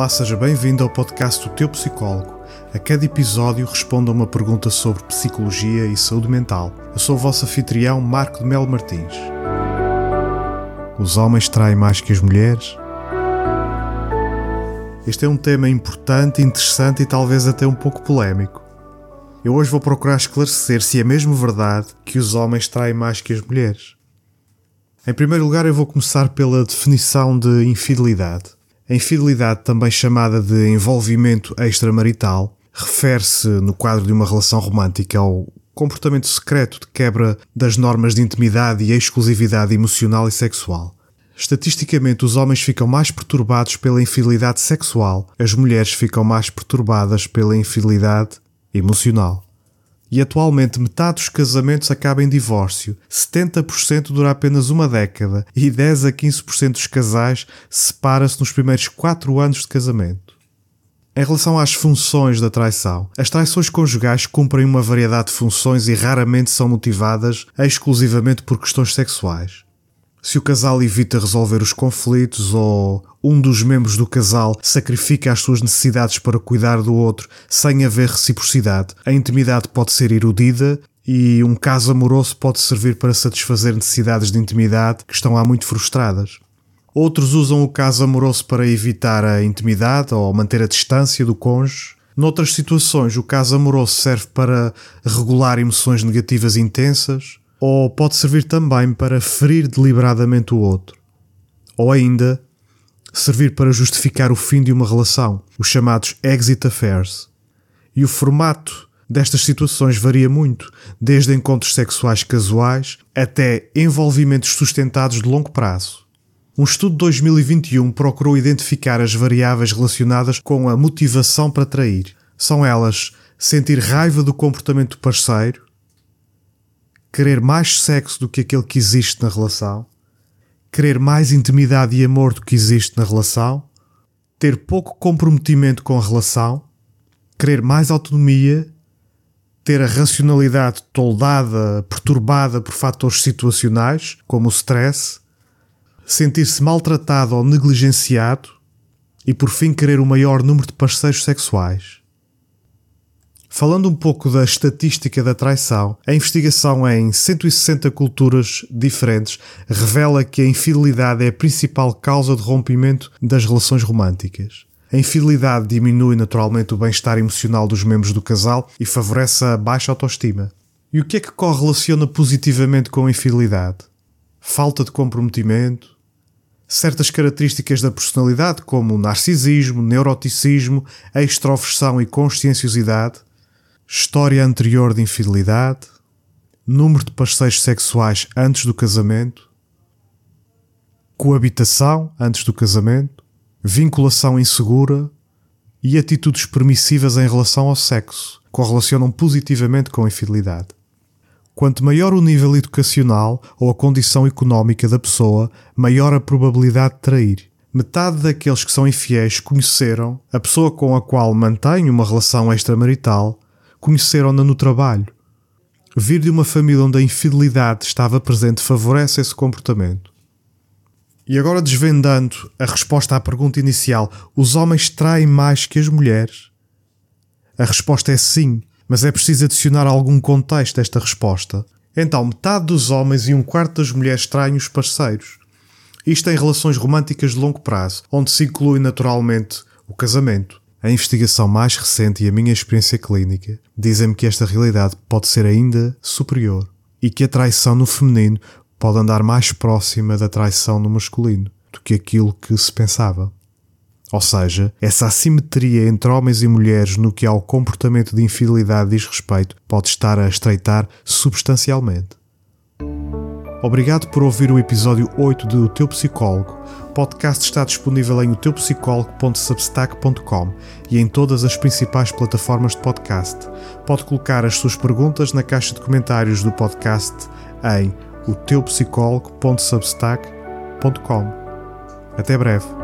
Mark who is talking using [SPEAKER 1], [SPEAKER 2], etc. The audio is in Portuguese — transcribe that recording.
[SPEAKER 1] Olá, seja bem-vindo ao podcast do Teu Psicólogo. A cada episódio respondo a uma pergunta sobre psicologia e saúde mental. Eu sou o vosso anfitrião Marco de Melo Martins. Os homens traem mais que as mulheres? Este é um tema importante, interessante e talvez até um pouco polémico. Eu hoje vou procurar esclarecer se é mesmo verdade que os homens traem mais que as mulheres. Em primeiro lugar, eu vou começar pela definição de infidelidade. Infidelidade, também chamada de envolvimento extramarital, refere-se, no quadro de uma relação romântica, ao comportamento secreto de quebra das normas de intimidade e exclusividade emocional e sexual. Estatisticamente, os homens ficam mais perturbados pela infidelidade sexual, as mulheres ficam mais perturbadas pela infidelidade emocional. E atualmente metade dos casamentos acaba em divórcio, 70% dura apenas uma década e 10 a 15% dos casais separa-se nos primeiros 4 anos de casamento. Em relação às funções da traição, as traições conjugais cumprem uma variedade de funções e raramente são motivadas exclusivamente por questões sexuais. Se o casal evita resolver os conflitos ou um dos membros do casal sacrifica as suas necessidades para cuidar do outro sem haver reciprocidade, a intimidade pode ser erudida e um caso amoroso pode servir para satisfazer necessidades de intimidade que estão há muito frustradas. Outros usam o caso amoroso para evitar a intimidade ou manter a distância do cônjuge. Noutras situações, o caso amoroso serve para regular emoções negativas intensas ou pode servir também para ferir deliberadamente o outro, ou ainda servir para justificar o fim de uma relação, os chamados exit affairs. E o formato destas situações varia muito, desde encontros sexuais casuais até envolvimentos sustentados de longo prazo. Um estudo de 2021 procurou identificar as variáveis relacionadas com a motivação para trair. São elas sentir raiva do comportamento do parceiro, querer mais sexo do que aquele que existe na relação, querer mais intimidade e amor do que existe na relação, ter pouco comprometimento com a relação, querer mais autonomia, ter a racionalidade toldada, perturbada por fatores situacionais, como o stress, sentir-se maltratado ou negligenciado e, por fim, querer o maior número de parceiros sexuais. Falando um pouco da estatística da traição, a investigação em 160 culturas diferentes revela que a infidelidade é a principal causa de rompimento das relações românticas. A infidelidade diminui naturalmente o bem-estar emocional dos membros do casal e favorece a baixa autoestima. E o que é que correlaciona positivamente com a infidelidade? Falta de comprometimento, certas características da personalidade, como narcisismo, neuroticismo, extroversão e conscienciosidade, história anterior de infidelidade, número de parceiros sexuais antes do casamento, coabitação antes do casamento, vinculação insegura. E atitudes permissivas em relação ao sexo. Correlacionam positivamente com a infidelidade. Quanto maior o nível educacional ou a condição económica da pessoa, maior a probabilidade de trair. Metade daqueles que são infiéis conheceram a pessoa com a qual mantêm uma relação extramarital conheceram-na no trabalho. Vir de uma família onde a infidelidade estava presente favorece esse comportamento. E agora desvendando a resposta à pergunta inicial: os homens traem mais que as mulheres? A resposta é sim, mas é preciso adicionar algum contexto a esta resposta. Então, metade dos homens e um quarto das mulheres traem os parceiros. Isto em relações românticas de longo prazo, onde se inclui naturalmente o casamento. A investigação mais recente e a minha experiência clínica dizem-me que esta realidade pode ser ainda superior e que a traição no feminino pode andar mais próxima da traição no masculino do que aquilo que se pensava. Ou seja, essa assimetria entre homens e mulheres no que ao comportamento de infidelidade diz respeito pode estar a estreitar substancialmente. Obrigado por ouvir o episódio 8 de O Teu Psicólogo. O podcast está disponível em oteupsicólogo.substack.com e em todas as principais plataformas de podcast. Pode colocar as suas perguntas na caixa de comentários do podcast em oteupsicólogo.substack.com. Até breve.